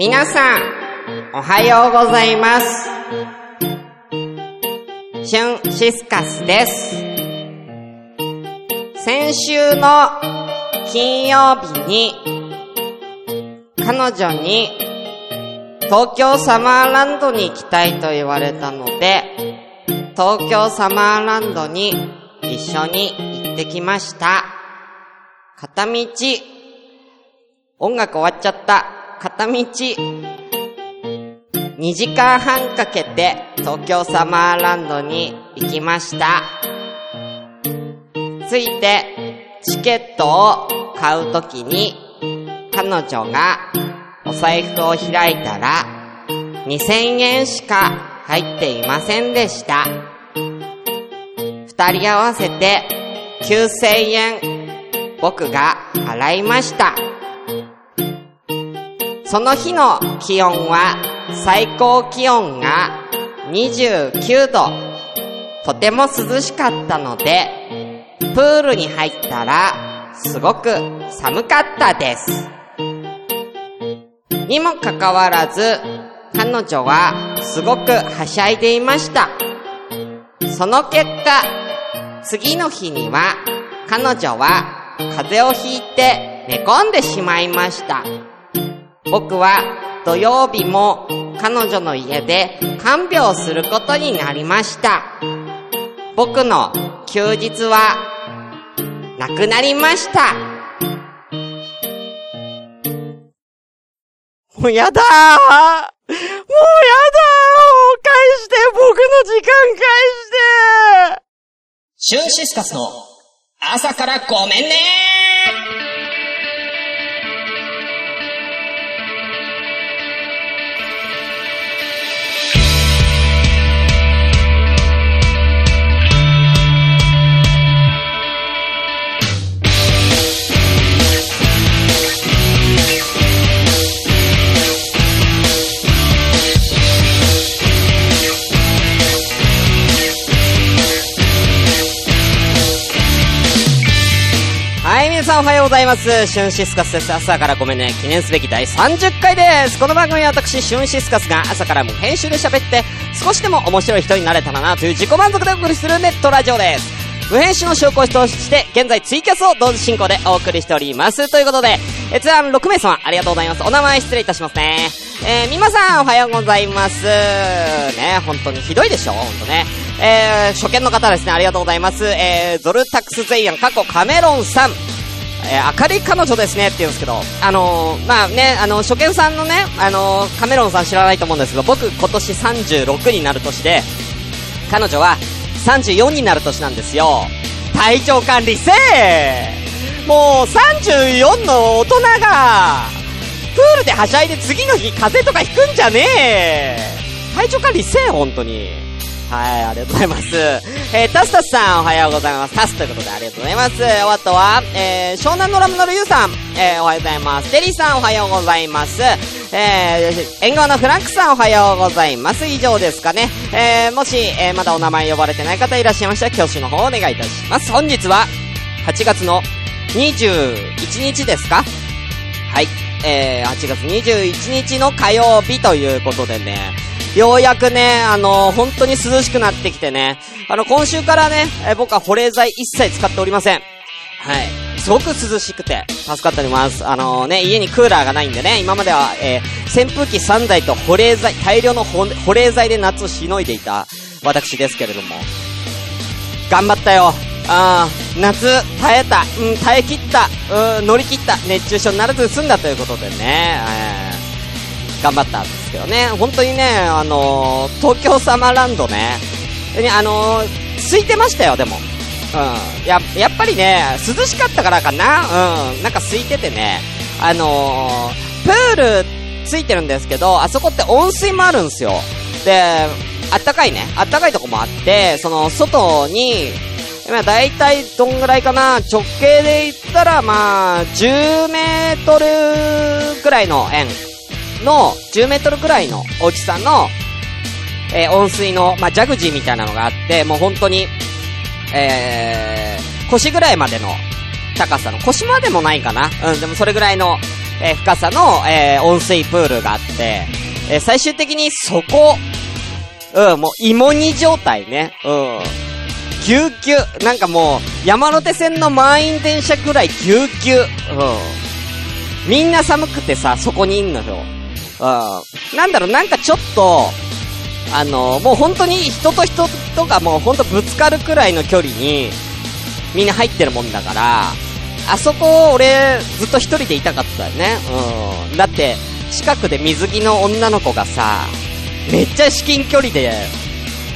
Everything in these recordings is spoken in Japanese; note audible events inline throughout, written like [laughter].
皆さん、おはようございます。シュンシスカスです。先週の金曜日に、彼女に東京サマーランドに行きたいと言われたので、東京サマーランドに一緒に行ってきました。片道、音楽終わっちゃった。片道、2時間半かけて東京サマーランドに行きました。ついて、チケットを買うときに、彼女がお財布を開いたら、2000円しか入っていませんでした。二人合わせて9000円、僕が払いました。その日の気温は最高気温が29度。とても涼しかったので、プールに入ったらすごく寒かったです。にもかかわらず、彼女はすごくはしゃいでいました。その結果、次の日には彼女は風邪をひいて寝込んでしまいました。僕は土曜日も彼女の家で看病することになりました。僕の休日はなくなりました。もうやだもうやだー。返して。僕の時間返して。シュンシスカスの朝からごめんねはございます。シュンシスカスです。朝からごめんね。記念すべき第30回です。この番組は私、シュンシスカスが朝から無編集で喋って、少しでも面白い人になれたらなという自己満足でお送りするネットラジオです。無編集の証拠として、現在ツイキャスを同時進行でお送りしております。ということで、え、ツアー6名様、ありがとうございます。お名前失礼いたしますね。えー、みまさん、おはようございます。ね、本当にひどいでしょ本当ね。えー、初見の方ですね、ありがとうございます。えー、ゾルタクスゼイアン、過去カメロンさん。えー、明るい彼女ですねって言うんですけど、あのー、まあね、あの、初見さんのね、あのー、カメロンさん知らないと思うんですけど、僕今年36になる年で、彼女は34になる年なんですよ。体調管理せーもう34の大人が、プールではしゃいで次の日風邪とかひくんじゃねえ体調管理せえ、本当に。はい、ありがとうございます。[laughs] えー、タスタスさん、おはようございます。タスということでありがとうございます。あとは、えー、湘南のラムのルユさん、えー、おはようございます。テリーさん、おはようございます。えー、縁側のフランクさん、おはようございます。以上ですかね。えー、もし、えー、まだお名前呼ばれてない方いらっしゃいましたら、挙手の方お願いいたします。本日は、8月の21日ですか？はい。えー、8月21日の火曜日ということでね、ようやくね、あのー、本当に涼しくなってきてね、あの、今週からね、え僕は保冷剤一切使っておりません。はい。すごく涼しくて、助かっております。あのね、家にクーラーがないんでね、今までは、えー扇風機3台と保冷剤、大量の保保冷剤で夏をしのいでいた私ですけれども、頑張ったよ。あー夏、耐えた。うん、耐え切った。うん、乗り切った。熱中症にならず済んだということでね、えー頑張ったんですけどね。本当にね、あのー東京サマーランドね、ねあのー空いてましたよ、でも。うん。や、やっぱりね、涼しかったからかなうん。なんか空いててね、あのープールついてるんですけど、あそこって温水もあるんですよ。で、あったかいね、あったかいとこもあって、その、外に、まあ、大体どんぐらいかな直径で言ったら、まあ、10メートルぐらいの円の、10メートルぐらいの大きさの、えー温水の、まあ、ジャグジーみたいなのがあって、もう本当に、えー、腰ぐらいまでの高さの、腰までもないかなうん、でもそれぐらいの、えー深さの、えー温水プールがあって、えー最終的にそこ、うん、もう芋煮状態ね。うん。ぎゅうぎゅう。なんかもう、山手線の満員電車くらいぎゅうぎゅう。うん。みんな寒くてさ、そこにいんのよ。うん。なんだろう、なんかちょっと、あの、もう本当に人と人とがもう本当ぶつかるくらいの距離に、みんな入ってるもんだから、あそこ、俺、ずっと一人でいたかったよね。うん。だって、近くで水着の女の子がさ、めっちゃ至近距離で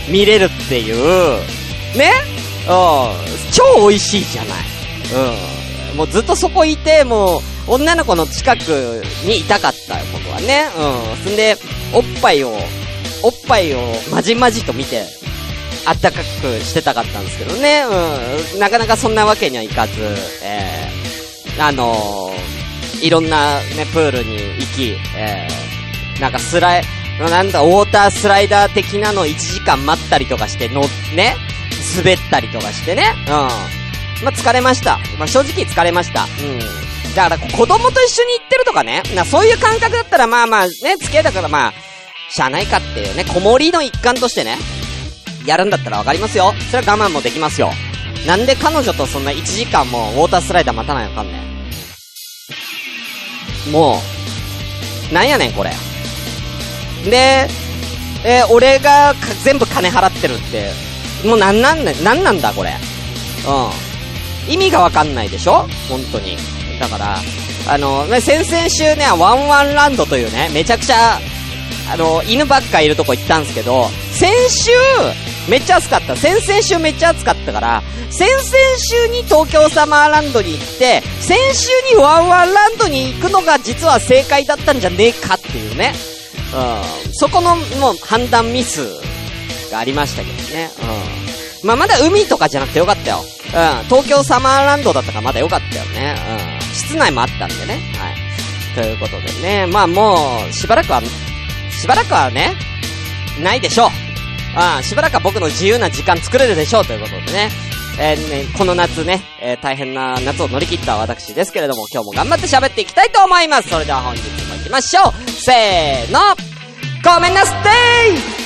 見れるっていう、ね？うん。超美味しいじゃない。うん。もうずっとそこいて、もう、女の子の近くにいたかったよ、僕はね。うん。そんで、おっぱいを、おっぱいをまじまじと見て、あったかくしてたかったんですけどね。うん。なかなかそんなわけにはいかず、えー、あのー、いろんなね、プールに行き、えー、なんかスライ、なんだ、ウォータースライダー的なの1時間待ったりとかして、の、ね、滑ったりとかしてね。うん。まあ、疲れました。まあ、正直疲れました。うん。だから、子供と一緒に行ってるとかね。な、そういう感覚だったら、まあまあ、ね、付き合いだからまあ、しゃあないかっていうね、子守の一環としてね、やるんだったらわかりますよ。それは我慢もできますよ。なんで彼女とそんな1時間もウォータースライダー待たないのかんねん。もう、なんやねんこれ。で、え俺が全部金払ってるって、もうなんなんね、なんなんだこれ。うん。意味がわかんないでしょ？本当に。だから、あの、ね、先々週ね、ワンワンランドというね、めちゃくちゃ、あの、犬ばっかいるとこ行ったんですけど、先週、めっちゃ暑かった。先々週めっちゃ暑かったから、先々週に東京サマーランドに行って、先週にワンワンランドに行くのが実は正解だったんじゃねえかっていうね。うん。そこの、もう判断ミスがありましたけどね。うん。まあ、まだ海とかじゃなくてよかったよ。うん。東京サマーランドだったからまだよかったよね。うん。室内もあったんでね。はい。ということでね。まあもう、しばらくは、しばらくはね、ないでしょう。ああ、しばらくは僕の自由な時間作れるでしょうということでね。えーね、この夏ね、えー大変な夏を乗り切った私ですけれども、今日も頑張って喋っていきたいと思います。それでは本日も行きましょう。せーのごめんなさい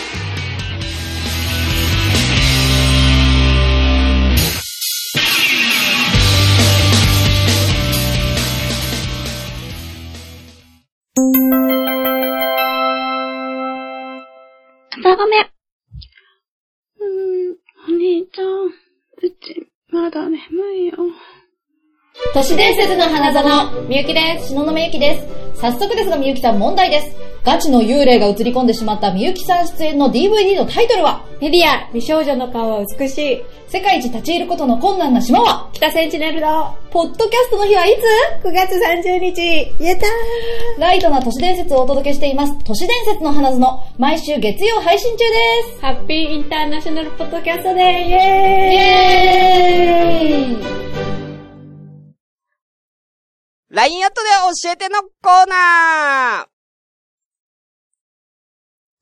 ごめん。うーん、お兄ちゃん、うち、まだ眠いよ。都市伝説の花園、みゆきです。篠宮ゆきです。早速ですがみゆきさん問題です。ガチの幽霊が映り込んでしまったみゆきさん出演の DVD のタイトルは？メディア、美少女の顔は美しい。世界一立ち入ることの困難な島は？北センチネルのポッドキャストの日はいつ？9月30日。やったーライトな都市伝説をお届けしています。都市伝説の花園、毎週月曜配信中です。ハッピーインターナショナルポッドキャストでイイエーイエーイ LINE アットで教えてのコーナー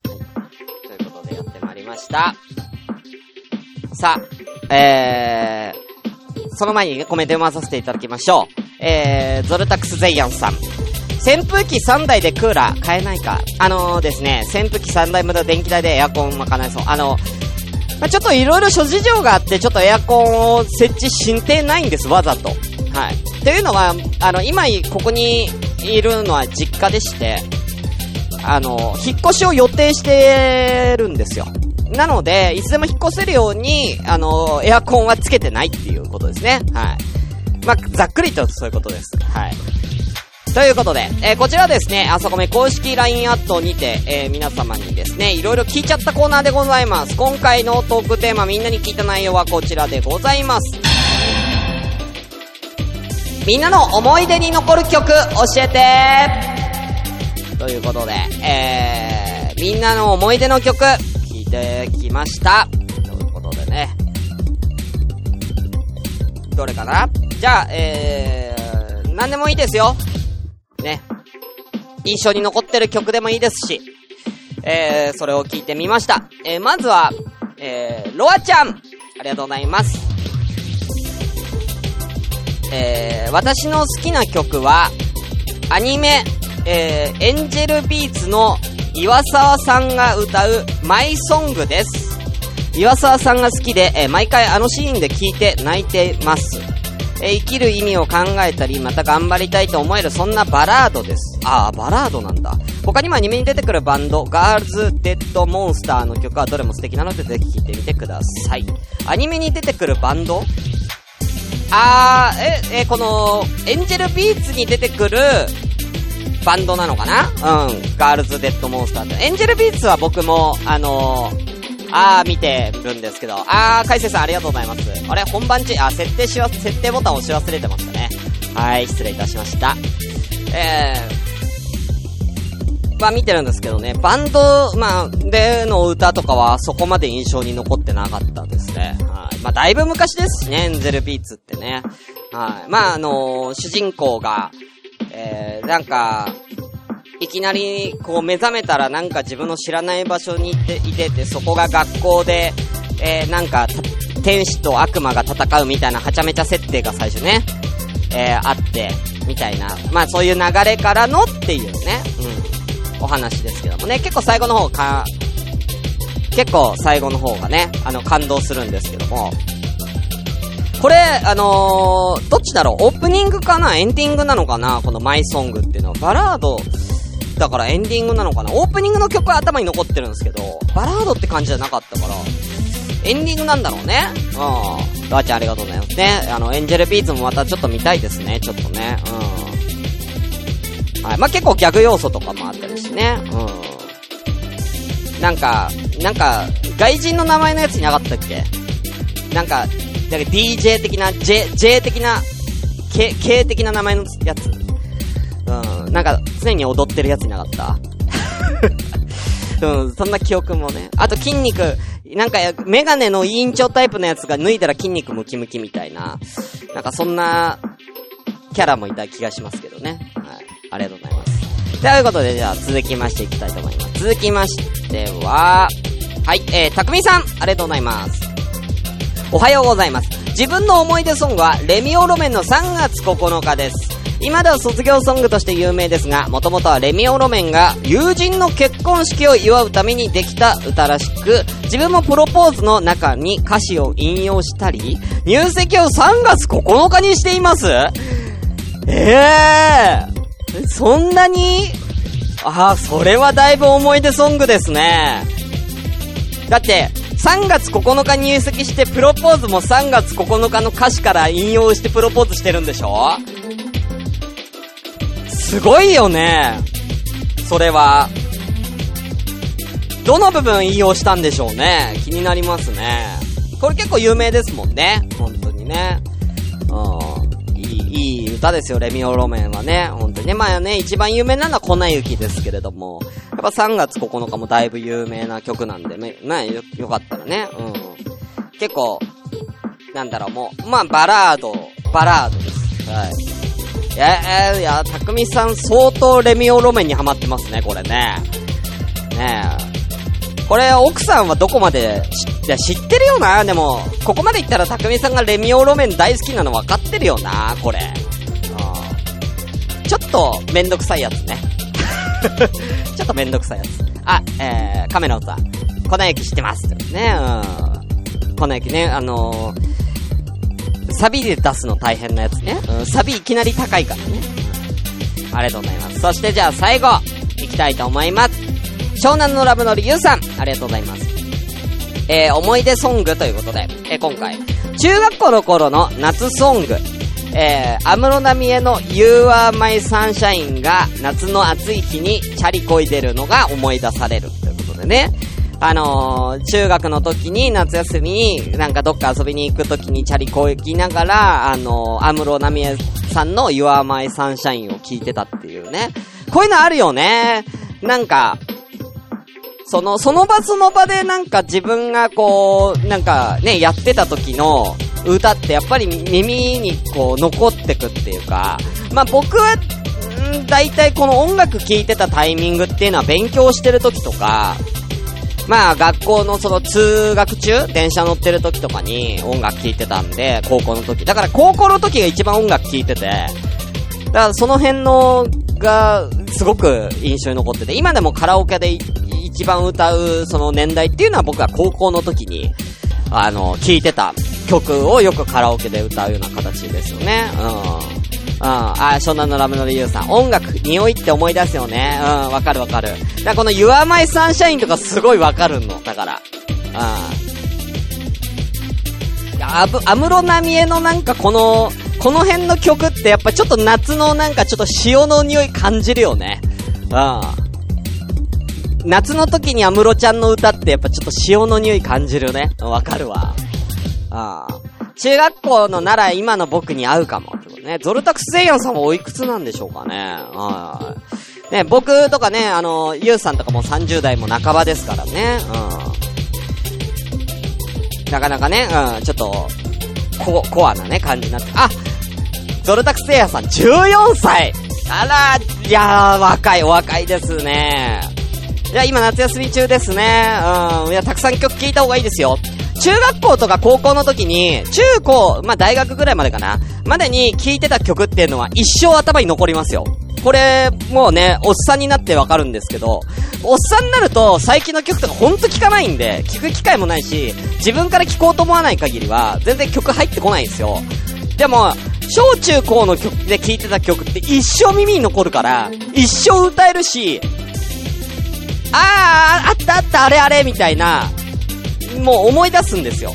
ということでやってまいりました。さあ、えー、その前にね、コメント読まさせていただきましょう。えー、ゾルタクスゼイアンさん。扇風機3台でクーラー買えないか？あのー、ですね、扇風機3台分の電気代でエアコン賄えそう。あの、まあ、ちょっといろいろ諸事情があって、ちょっとエアコンを設置してないんです、わざと。はい。というのは、あの、今、ここにいるのは実家でして、あの、引っ越しを予定してるんですよ。なので、いつでも引っ越せるように、あの、エアコンはつけてないっていうことですね。はい。まあ、ざっくりとそういうことです。はい。ということで、えーこちらですね、あそこめ公式 LINE アットにて、えー皆様にですね、いろいろ聞いちゃったコーナーでございます。今回のトークテーマみんなに聞いた内容はこちらでございます。みんなの思い出に残る曲教えてということで、えー、みんなの思い出の曲聞いてきました。ということでね。どれかな？じゃあ、えー、なんでもいいですよ。ね。印象に残ってる曲でもいいですし、えー、それを聞いてみました。えー、まずは、えー、ロアちゃんありがとうございます。えー、私の好きな曲は、アニメ、えー、エンジェルビーツの岩沢さんが歌うマイソングです。岩沢さんが好きで、えー毎回あのシーンで聞いて泣いてます。えー生きる意味を考えたり、また頑張りたいと思える、そんなバラードです。ああ、バラードなんだ。他にもアニメに出てくるバンド、ガールズ・デッド・モンスターの曲はどれも素敵なので、ぜひ聴いてみてください。アニメに出てくるバンドあー、え、え、この、エンジェルビーツに出てくる、バンドなのかな？うん。ガールズ・デッド・モンスターって。エンジェルビーツは僕も、あのー、あー見てるんですけど、あー、海星さんありがとうございます。あれ本番中、あ、設定しわ、設定ボタン押し忘れてましたね。はい、失礼いたしました。えー、まあ見てるんですけどね、バンド、まあ、での歌とかはそこまで印象に残ってなかったですね。はい。まあだいぶ昔ですしね、エンゼルビーツってね。はい。まああのー主人公が、えー、なんか、いきなり、こう目覚めたらなんか自分の知らない場所にいて、いてて、そこが学校で、えー、なんか、天使と悪魔が戦うみたいなはちゃめちゃ設定が最初ね、えー、あって、みたいな。まあそういう流れからのっていうね、うん、お話ですけどもね、結構最後の方か、結構最後の方がね、あの、感動するんですけども、これ、あのー、どっちだろう？オープニングかな？エンディングなのかな？このマイソングっていうのは。バラード、だからエンディングなのかな？オープニングの曲は頭に残ってるんですけど、バラードって感じじゃなかったから、エンディングなんだろうね。うん。ガーちゃんありがとうございますね。あの、エンジェルビーツもまたちょっと見たいですね。ちょっとね。うん。はい。まあ、結構ギャグ要素とかもあったりしね。うん。なんか、なんか、外人の名前のやついなかったっけ？なんか、なんか DJ 的な、J、J 的な、K、K 的な名前のやつ。うん。なんか、常に踊ってるやついなかった [laughs] うん、そんな記憶もね。あと筋肉、なんか、メガネの委員長タイプのやつが脱いだら筋肉ムキムキみたいな、なんかそんな、キャラもいた気がしますけどね。ありがとうございます。ということで、じゃあ続きましていきたいと思います。続きましては、はい、えー、たくみさん、ありがとうございます。おはようございます。自分の思い出ソングは、レミオロメンの3月9日です。今では卒業ソングとして有名ですが、もともとはレミオロメンが友人の結婚式を祝うためにできた歌らしく、自分もプロポーズの中に歌詞を引用したり、入籍を3月9日にしていますええー、そんなに？ああ、それはだいぶ思い出ソングですね。だって、3月9日入籍してプロポーズも3月9日の歌詞から引用してプロポーズしてるんでしょ？すごいよね。それは。どの部分引用したんでしょうね。気になりますね。これ結構有名ですもんね。本当にね。いい、歌ですよ、レミオロメンはね。本当にね。まあね、一番有名なのは粉雪ですけれども。やっぱ3月9日もだいぶ有名な曲なんでね、ねよ、よかったらね。うん。結構、なんだろう、もう、まあ、バラード、バラードです。はい。いや、いや、たくみさん相当レミオロメンにハマってますね、これね。ねえ。これ、奥さんはどこまで知いや知ってるよな、でも、ここまで言ったらたくみさんがレミオロメン大好きなの分かってるよな、これ。ちょっと、めんどくさいやつね。[laughs] ちょっとめんどくさいやつ。あ、えー、カメラをさん、粉雪知ってます。ね、うん。粉雪ね、あのー、サビで出すの大変なやつね。うん、サビいきなり高いからね。ありがとうございます。そしてじゃあ最後、いきたいと思います。湘南のラブのりゆうさん、ありがとうございます。えー、思い出ソングということで、えー、今回、中学校の頃の夏ソング、えー、安室奈美恵の You Are My Sunshine が夏の暑い日にチャリこいでるのが思い出されるということでね。あのー、中学の時に夏休みになんかどっか遊びに行く時にチャリこいきながら、あのー、安室奈美恵さんの You Are My Sunshine を聞いてたっていうね。こういうのあるよね。なんか、その、その場その場でなんか自分がこう、なんかね、やってた時の歌ってやっぱり耳にこう残ってくっていうか、まあ僕は、ん大体この音楽聴いてたタイミングっていうのは勉強してる時とか、まあ学校のその通学中、電車乗ってる時とかに音楽聴いてたんで、高校の時。だから高校の時が一番音楽聴いてて、だからその辺のが、すごく印象に残ってて、今でもカラオケで一番歌う、その年代っていうのは僕は高校の時に、あの、聴いてた曲をよくカラオケで歌うような形ですよね。うん。うん。あ、湘南のラムの理由さん。音楽、匂いって思い出すよね。うん、わかるわかる。だからこの Your My Sunshine とかすごいわかるの。だから。うん。あぶ、安室奈美恵のなんかこの、この辺の曲ってやっぱちょっと夏のなんかちょっと潮の匂い感じるよね。うん。夏の時に安室ちゃんの歌ってやっぱちょっと潮の匂い感じるね。わかるわ。ああ。中学校のなら今の僕に合うかも。ね、ゾルタクスゼイヤンさんはおいくつなんでしょうかね。はい。ね、僕とかね、あの、ユウさんとかも30代も半ばですからね。うん。なかなかね、うん、ちょっと、コ、コアなね、感じになって。あゾルタクスゼイヤンさん14歳あら、いやー、若い、お若いですね。いや、今夏休み中ですね。うん。いや、たくさん曲聴いた方がいいですよ。中学校とか高校の時に、中高、まあ、大学ぐらいまでかな、までに聴いてた曲っていうのは一生頭に残りますよ。これ、もうね、おっさんになってわかるんですけど、おっさんになると最近の曲とかほんと聴かないんで、聴く機会もないし、自分から聴こうと思わない限りは、全然曲入ってこないんですよ。でも、小中高の曲で聴いてた曲って一生耳に残るから、一生歌えるし、あー、あったあった、あれあれ、みたいな、もう思い出すんですよ。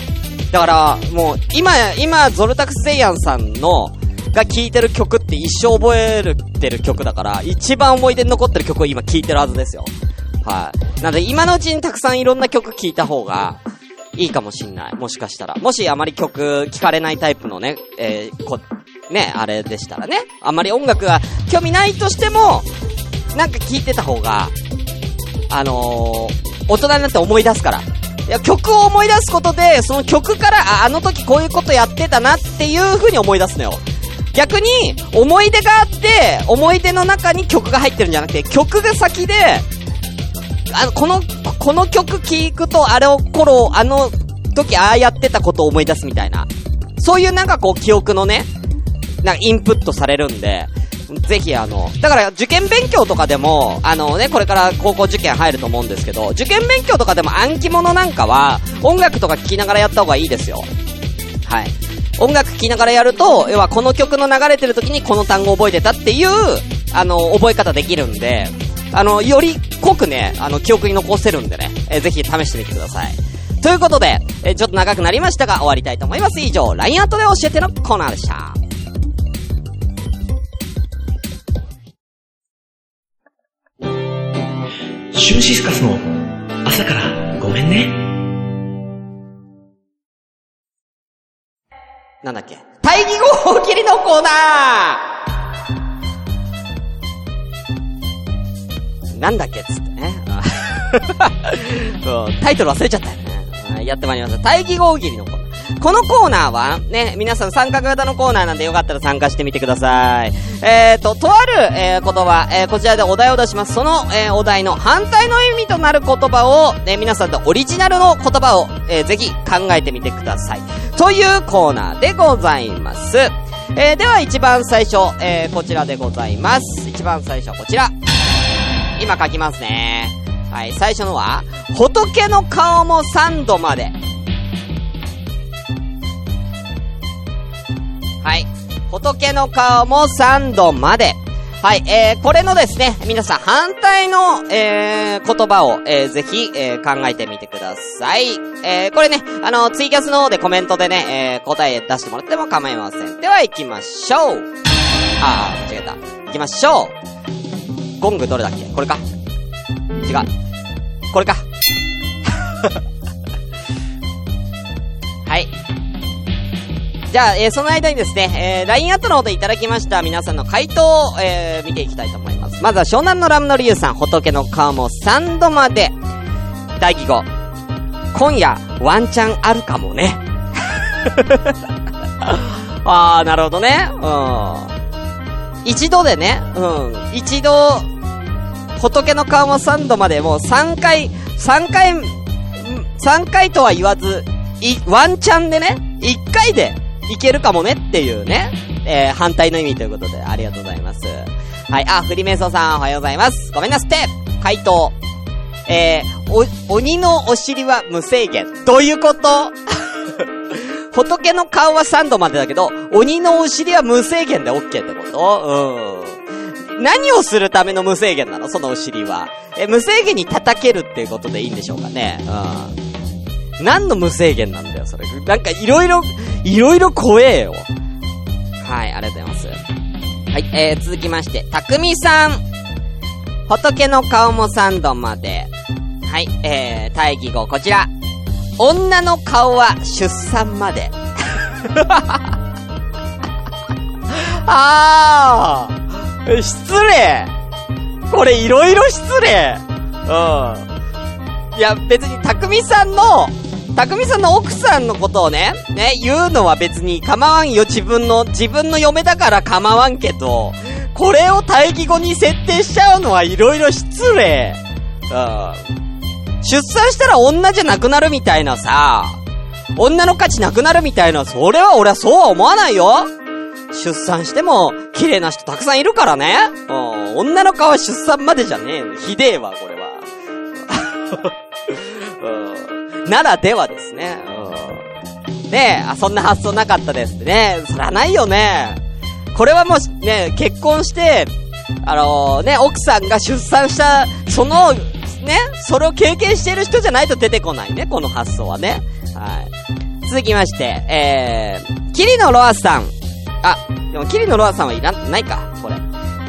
だから、もう、今、今、ゾルタクス・ゼイヤンさんの、が聴いてる曲って一生覚えるてる曲だから、一番思い出に残ってる曲を今聴いてるはずですよ。はい。なので、今のうちにたくさんいろんな曲聴いた方が、いいかもしんない。もしかしたら。もしあまり曲聴かれないタイプのね、えー、こ、ね、あれでしたらね。あまり音楽が興味ないとしても、なんか聴いてた方が、あのー、大人になって思い出すから。いや、曲を思い出すことで、その曲から、あ、あの時こういうことやってたなっていう風に思い出すのよ。逆に、思い出があって、思い出の中に曲が入ってるんじゃなくて、曲が先で、あの、この、この曲聴くと、あれを頃、あの時ああやってたことを思い出すみたいな。そういうなんかこう、記憶のね、なんかインプットされるんで、ぜひあの、だから受験勉強とかでも、あのね、これから高校受験入ると思うんですけど、受験勉強とかでも暗記物なんかは、音楽とか聴きながらやった方がいいですよ。はい。音楽聴きながらやると、要はこの曲の流れてる時にこの単語覚えてたっていう、あの、覚え方できるんで、あの、より濃くね、あの、記憶に残せるんでね、えー、ぜひ試してみてください。ということで、え、ちょっと長くなりましたが、終わりたいと思います。以上、LINE アートで教えてのコーナーでした。シュンシスカスの朝からごめんね。なんだっけ？大義語大喜利のコーナーなんだっけ？つってね。[laughs] タイトル忘れちゃったよね。やってまいりました。大義語大喜利のコーナー。このコーナーは、ね、皆さん参加型のコーナーなんでよかったら参加してみてください。えーと、とある、えー、言葉、えー、こちらでお題を出します。その、えー、お題の反対の意味となる言葉を、ね、皆さんとオリジナルの言葉を、えー、ぜひ考えてみてください。というコーナーでございます。えー、では一番最初、えー、こちらでございます。一番最初こちら。今書きますね。はい、最初のは、仏の顔も3度まで。はい。仏の顔も3度まで。はい、えー、これのですね、皆さん反対の、えー、言葉を、えー、ぜひ、えー、考えてみてください。えー、これね、あの、ツイキャスの方でコメントでね、えー、答え出してもらっても構いません。では行きましょう。あー、間違えた。行きましょう。ゴングどれだっけ？これか？違う。これか。じゃあ、えー、その間にですね、えー、LINE アットの方でいただきました皆さんの回答を、えー、見ていきたいと思います。まずは湘南のラムのリュウさん、仏の顔も3度まで。大義語。今夜、ワンチャンあるかもね。[laughs] あー、なるほどね。うん。一度でね、うん。一度、仏の顔も3度までもう3回、3回、3回とは言わず、い、ワンチャンでね、1回でいけるかもねっていうね、えー、反対の意味ということで、ありがとうございます。はい、あ、フリメイソーさんおはようございます。ごめんなすって回答。えー、お、鬼のお尻は無制限。どういうこと？[laughs] 仏の顔は3度までだけど、鬼のお尻は無制限で OK ってこと？うん。何をするための無制限なの？そのお尻は。え、無制限に叩けるっていうことでいいんでしょうかね？うん。何の無制限なんだよ、それ。なんかいろいろ、いろいろ怖えよ。はい、ありがとうございます。はい、えー、続きまして、たくみさん。仏の顔も3度まで。はい、えー、対義語こちら。女の顔は出産まで。[laughs] あー失礼これいろいろ失礼うん。いや、別に、たくみさんの、たくみさんの奥さんのことをね、ね、言うのは別に構わんよ、自分の、自分の嫁だから構わんけど、これを対義語に設定しちゃうのはいろいろ失礼。うん。出産したら女じゃなくなるみたいなさ、女の価値なくなるみたいな、それは俺はそうは思わないよ出産しても、綺麗な人たくさんいるからね。うん。女の顔は出産までじゃねえの。ひでえわ、これは。うん。ならではですね。うん。ねえ、あ、そんな発想なかったですってね。そらないよね。これはもし、ね、結婚して、あのね、奥さんが出産した、その、ね、それを経験してる人じゃないと出てこないね、この発想はね。はい。続きまして、えー、キリノロアさん。あ、でもキリノロアさんはいらん、ないか、これ。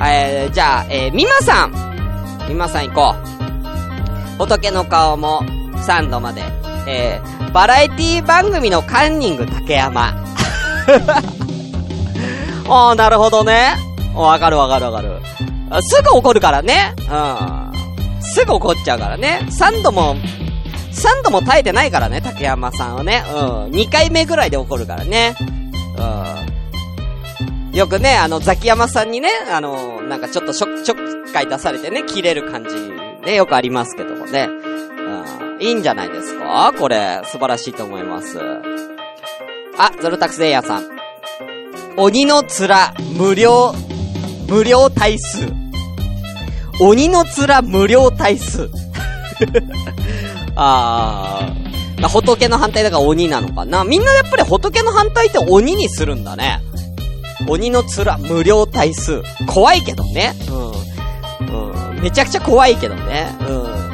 えー、じゃあ、えー、ミマさん。ミマさん行こう。仏の顔も3度まで。えー、バラエティ番組のカンニング竹山。[laughs] ああ、なるほどね。わかるわかるわかる。すぐ怒るからね。うん。すぐ怒っちゃうからね。3度も、3度も耐えてないからね、竹山さんはね。うん。2回目ぐらいで怒るからね。うん。よくね、あの、ザキヤマさんにね、あの、なんかちょっとちょ、ちょっかい出されてね、切れる感じね、よくありますけどもね。いいんじゃないですか？これ、素晴らしいと思います。あ、ゾルタクセイヤさん。鬼の面、無料、無料対数。鬼の面無料対数。[laughs] あー。まあ、仏の反対だから鬼なのかな。みんなやっぱり仏の反対って鬼にするんだね。鬼の面無料対数。怖いけどね。うん。うん。めちゃくちゃ怖いけどね。うん。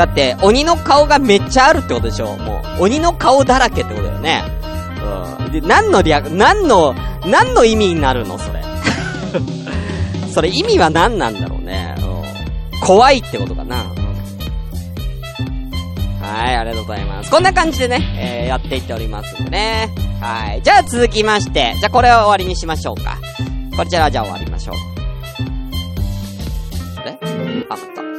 だって、鬼の顔がめっちゃあるってことでしょもう、鬼の顔だらけってことだよね。うん。で、何の略、何の、何の意味になるの？それ。[laughs] それ意味は何なんだろうね。うん。怖いってことかな。はい、ありがとうございます。こんな感じでね、えー、やっていっておりますんでね。はい。じゃあ続きまして、じゃあこれは終わりにしましょうか。こちらはじゃあ終わりましょう。あれ？あ、また。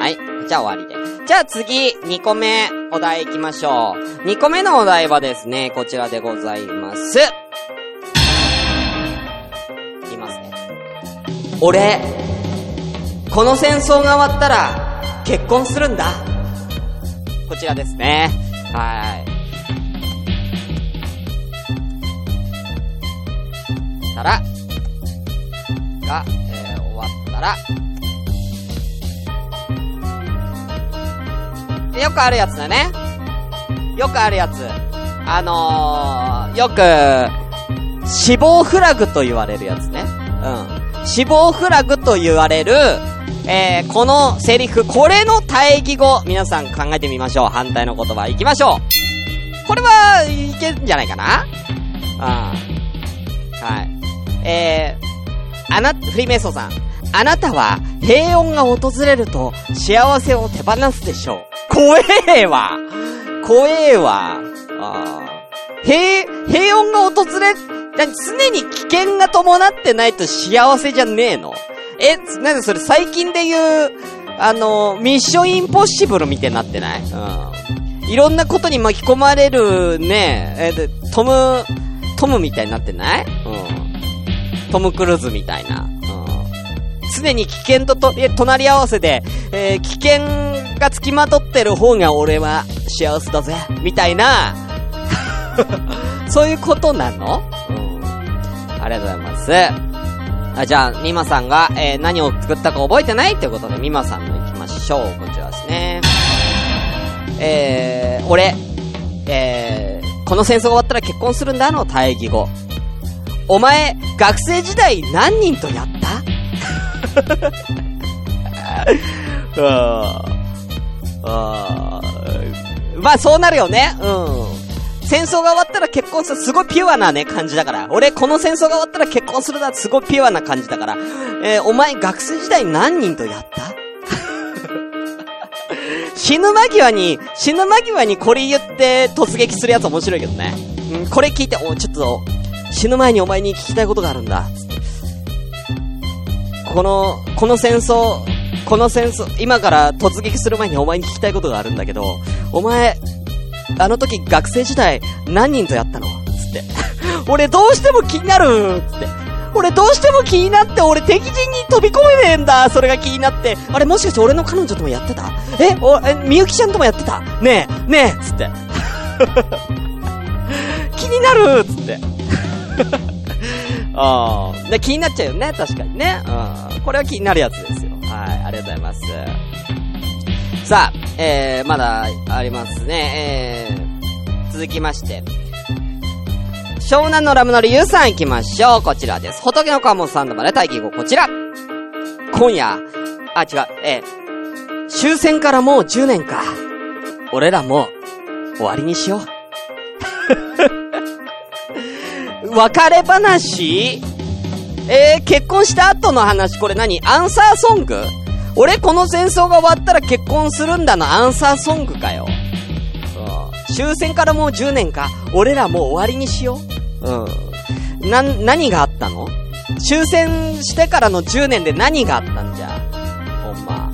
はい。じゃあ終わりで。じゃあ次、2個目、お題行きましょう。2個目のお題はですね、こちらでございます。いきますね。俺、この戦争が終わったら、結婚するんだ。こちらですね。はい。したら、が、えー、終わったら、よくあるやつだね。よくあるやつ。あのー、よく、死亡フラグと言われるやつね。うん。死亡フラグと言われる、えー、このセリフ、これの対義語、皆さん考えてみましょう。反対の言葉、行きましょう。これは、いけんじゃないかな？うん。はい。えー、あな、フリーメイソーさん。あなたは、平穏が訪れると、幸せを手放すでしょう。怖えわ怖えわあ平、平穏が訪れ、常に危険が伴ってないと幸せじゃねえのえ、なんでそれ最近で言う、あの、ミッションインポッシブルみたいになってない？うん。いろんなことに巻き込まれるね、えで、トム、トムみたいになってない？うん。トム・クルーズみたいな。常に危険とと、え、隣り合わせで、えー危険が付きまとってる方が俺は幸せだぜ。みたいな、[laughs] そういうことなの？うん。ありがとうございます。あ、じゃあ、ミマさんが、えー、何を作ったか覚えてないってことで、ミマさんの行きましょう。こちらですね。えー、俺、えー、この戦争が終わったら結婚するんだの対義語。お前、学生時代何人とやったうーあまあ、そうなるよね。うん。戦争が終わったら結婚する、すごいピュアなね、感じだから。俺、この戦争が終わったら結婚するだ、すごいピュアな感じだから。えーお前、学生時代何人とやった？[laughs] 死ぬ間際に、死ぬ間際にこれ言って突撃するやつ面白いけどね。うん、これ聞いて、お、ちょっと、死ぬ前にお前に聞きたいことがあるんだ。つってこの、この戦争、この戦争、今から突撃する前にお前に聞きたいことがあるんだけど、お前、あの時学生時代何人とやったの？つって。[laughs] 俺どうしても気になるつって。俺どうしても気になって、俺敵陣に飛び込めねえんだそれが気になって。あれもしかして俺の彼女ともやってた？え？お、え、みゆきちゃんともやってた？ねえ、ねえつって。[laughs] 気になるつって。[laughs] ああ。で、気になっちゃうよね、確かにね。うん。これは気になるやつですよ。はい、ありがとうございます。さあ、えー、まだありますね。えー、続きまして。湘南のラムのリユさん行きましょう。こちらです。仏の鴨さんのまで待機後こちら。今夜、あ、違う、えー、終戦からもう10年か。俺らも、終わりにしよう。別れ話？えー、結婚した後の話、これ何？アンサーソング？俺この戦争が終わったら結婚するんだの？アンサーソングかよ。うん。終戦からもう10年か。俺らもう終わりにしよう。うん。な、何があったの？終戦してからの10年で何があったんじゃ？ほんま。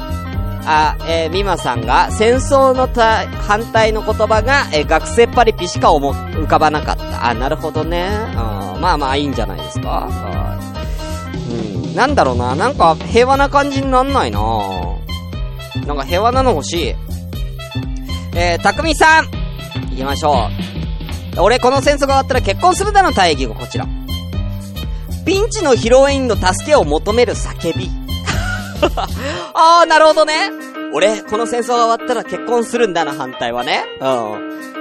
あ、えー、ミマさんが、戦争のた、反対の言葉が、えー学生パリピしか思、浮かばなかった。あ、なるほどね。うん。まあまあいいんじゃないですか。はい。うん。なんだろうな。なんか平和な感じになんないななんか平和なの欲しい。えー、たくみさん行きましょう。俺この戦争が終わったら結婚するだの大義語こちら。ピンチのヒロインの助けを求める叫び。[laughs] あー、なるほどね。俺、この戦争が終わったら結婚するんだな、反対はね。うん。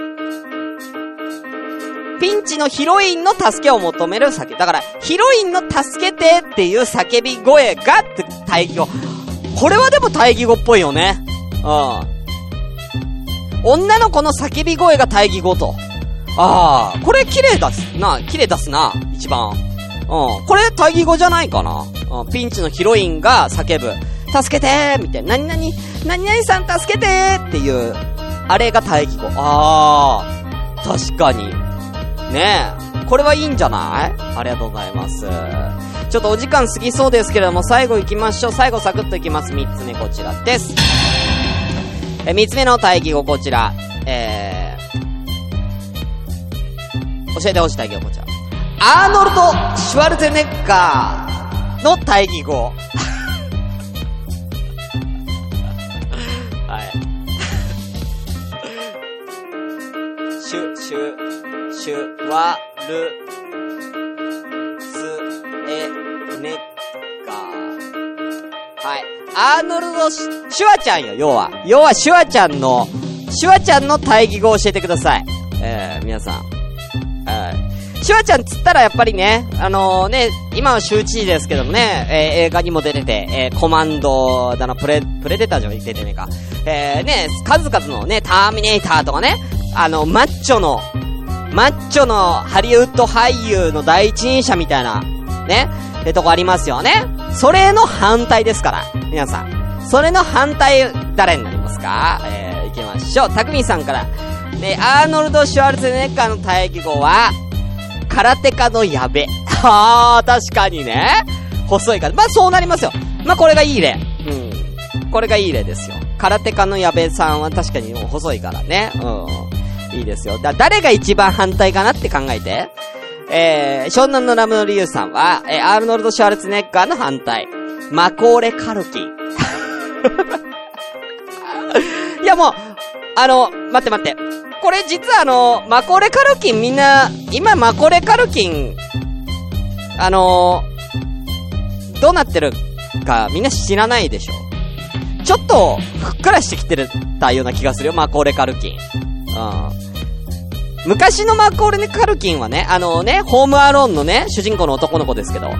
ピンチのヒロインの助けを求める叫び。だから、ヒロインの助けてっていう叫び声がって対義語。これはでも対義語っぽいよね。うん。女の子の叫び声が対義語と。ああ、これ綺麗出すな、綺麗出すな、一番。うん。これ対義語じゃないかな。うん。ピンチのヒロインが叫ぶ。助けてーみたいな。何々、何々さん助けてーっていう、あれが対義語。ああ、確かに。ねえ。これはいいんじゃない？ありがとうございます。ちょっとお時間過ぎそうですけれども、最後行きましょう。最後サクッと行きます。三つ目こちらです。え、三つ目の対義語こちら。えー、教えてほしい対義語こちら。アーノルド・シュワルツェネッガーの対義語。[laughs] はい。シュ、シュ、シュワルツエネッガー。はい。アーノルドシ、シュワちゃんよ、要は。要はシュワちゃんの、シュワちゃんの対義語を教えてください。えー、皆さん。はい。シュワちゃんつったらやっぱりね、あのーね、今は周知ですけどもね、えー映画にも出てて、えーコマンドだな、プレ、プレデターじゃん出てねえか。えー、ね、数々のね、ターミネーターとかね、あの、マッチョの、マッチョのハリウッド俳優の第一人者みたいな、ね、えとこありますよね。それの反対ですから、皆さん。それの反対、誰になりますか？えー、行きましょう。たくみさんから。ね、アーノルド・シュワルツェネッガーの対義語は、空手家の矢部。[laughs] あー、確かにね。細いから。まあ、そうなりますよ。まあ、これがいい例。うん。これがいい例ですよ。空手家の矢部さんは確かに細いからね。うん。いいですよ。だ、誰が一番反対かなって考えて。えー、湘南のラムのリュウさんは、えー、アーノルド・シュワルツネッガーの反対。マコーレ・カルキン。[laughs] いやもう、あの、待って待って。これ実はあの、マコーレ・カルキンみんな、今マコーレ・カルキン、あの、どうなってるかみんな知らないでしょ。ちょっと、ふっくらしてきてるたような気がするよ、マコーレ・カルキン。うん。昔のマコーレ・カルキンはね、あのね、ホームアローンのね、主人公の男の子ですけど、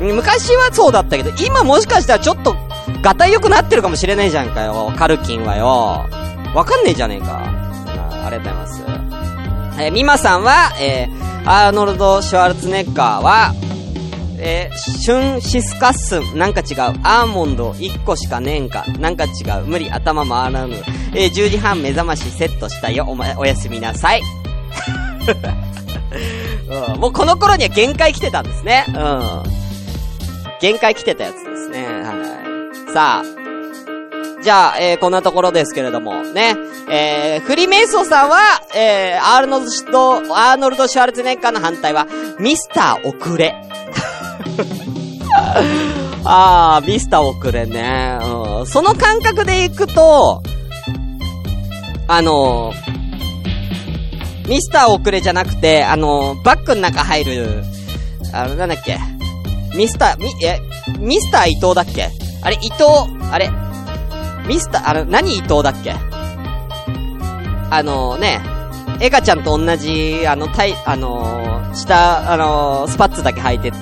昔はそうだったけど、今もしかしたらちょっと、ガタイ良くなってるかもしれないじゃんかよ、カルキンはよ。わかんねえじゃねえか。ありがとうございます。えー、ミマさんは、えー、アーノルド・シュワルツネッガーは、えー、シュンシスカッスン、なんか違う。アーモンド1個しかねえんか。なんか違う。無理、頭回らぬ。えー、10時半目覚ましセットしたよ。お前、おやすみなさい。うん、もうこの頃には限界来てたんですね。うん。限界来てたやつですね。はい。さあ、じゃあ、えー、こんなところですけれども、ね。えー、フリメイソーさんは、えー、アーノルド、アーノルド・シュワルツネッカーの反対は、ミスター遅れ。[laughs] あー、ミスター遅れね。うん。その感覚でいくと、あのー、ミスター遅れじゃなくて、あの、バッグの中入る、あの、なんだっけ？ミスター、み、え、ミスター伊藤だっけ？あれ、伊藤、あれ、ミスター、あの、何伊藤だっけ？あのね、エガちゃんと同じ、あの、たい、あのー、下、あのー、スパッツだけ履いてる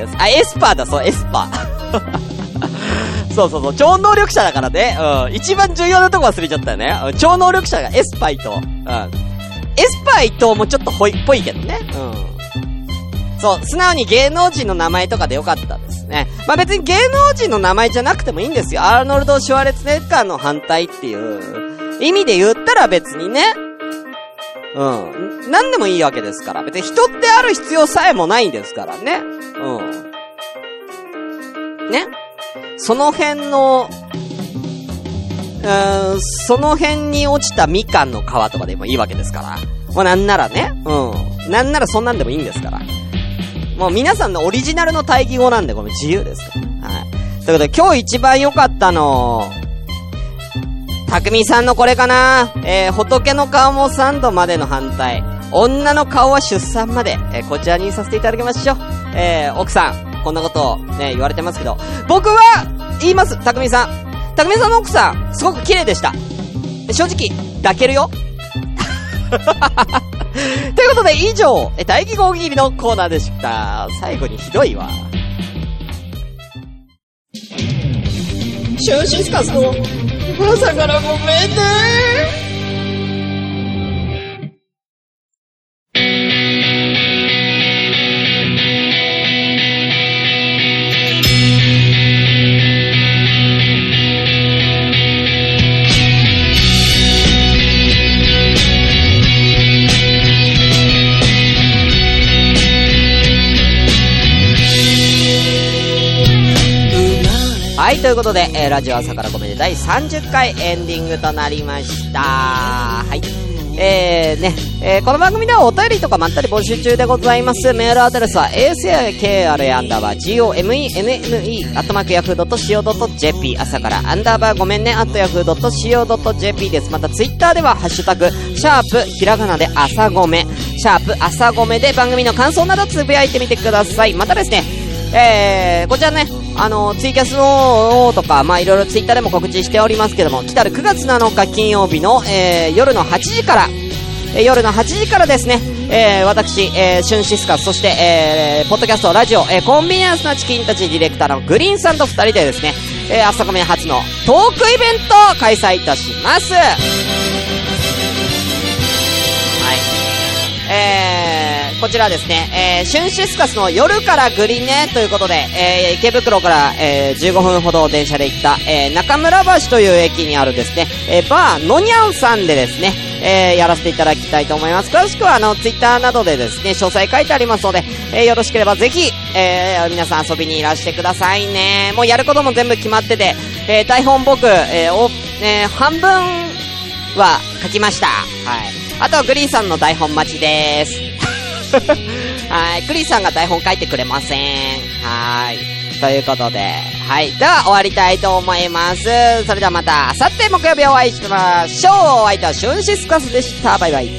やつ。あ、エスパーだ、そう、エスパー。[laughs] そうそうそう、超能力者だからね。うん。一番重要なとこ忘れちゃったよね。超能力者がエスパー伊藤。うん。エスパー伊藤もちょっとほいっぽいけどね。うん。そう、素直に芸能人の名前とかでよかったですね。まあ、別に芸能人の名前じゃなくてもいいんですよ。アーノルド・シュワルツェネッガーの反対っていう意味で言ったら別にね。うん。何でもいいわけですから。別に人ってある必要さえもないんですからね。うん。ね。その辺の、うん、その辺に落ちたみかんの皮とかでもいいわけですから。もうなんならね。うん。なんならそんなんでもいいんですから。もう皆さんのオリジナルの対義語なんで、これ自由です。はい。ということで、今日一番良かったの、たくみさんのこれかなえー、仏の顔も3度までの反対。女の顔は出産まで。えー、こちらにさせていただきましょう。えー、奥さん、こんなことをね、言われてますけど、僕は、言います、たくみさん。たくみさんの奥さん、すごく綺麗でした。正直、抱けるよ。[laughs] ということで、以上、大義語大喜利のコーナーでした。最後にひどいわ。シューシスカスの朝からごめんねということで、えー、ラジオ朝からごめんね、第30回エンディングとなりました。はい。えー、ね、えー、この番組ではお便りとかまったり募集中でございます。メールアドレスは asakra アンダーバー gomenne アットマークヤフー .co.jp 朝からアンダーバーごめんねアットヤフー .co.jp です。またツイッターではハッシュタグ、シャープ、ひらがなで朝ごめ、シャープ朝ごめで番組の感想などつぶやいてみてください。またですね、えー、こちらね、あの、ツイキャスのとか、まあいろいろツイッターでも告知しておりますけども、来たる9月7日金曜日の、えー、夜の8時から、えー、夜の8時からですね、えー、私、えー、シュンシスカス、そして、えー、ポッドキャスト、ラジオ、えー、コンビニエンスなチキンたちディレクターのグリーンさんと2人でですね、えー、朝コメ初のトークイベントを開催いたします。はい。えー、こちらですね、えー、シュンシスカスの夜からグリねということで、えー、池袋から、えー、15分ほど電車で行った、えー、中村橋という駅にあるですね、えー、バーのにゃんさんでですね、えー、やらせていただきたいと思います。詳しくは、あの、ツイッターなどでですね、詳細書いてありますので、えー、よろしければぜひ、えー、皆さん遊びにいらしてくださいね。もうやることも全部決まってて、えー、台本僕、えー、お、えー、半分は書きました。はい。あと、グリーンさんの台本待ちです。[laughs] はい。クリスさんが台本書いてくれません。はい。ということで、はい。では、終わりたいと思います。それではまた、あさって木曜日お会いしましょう。お相手はシュンシスカスでした。バイバイ。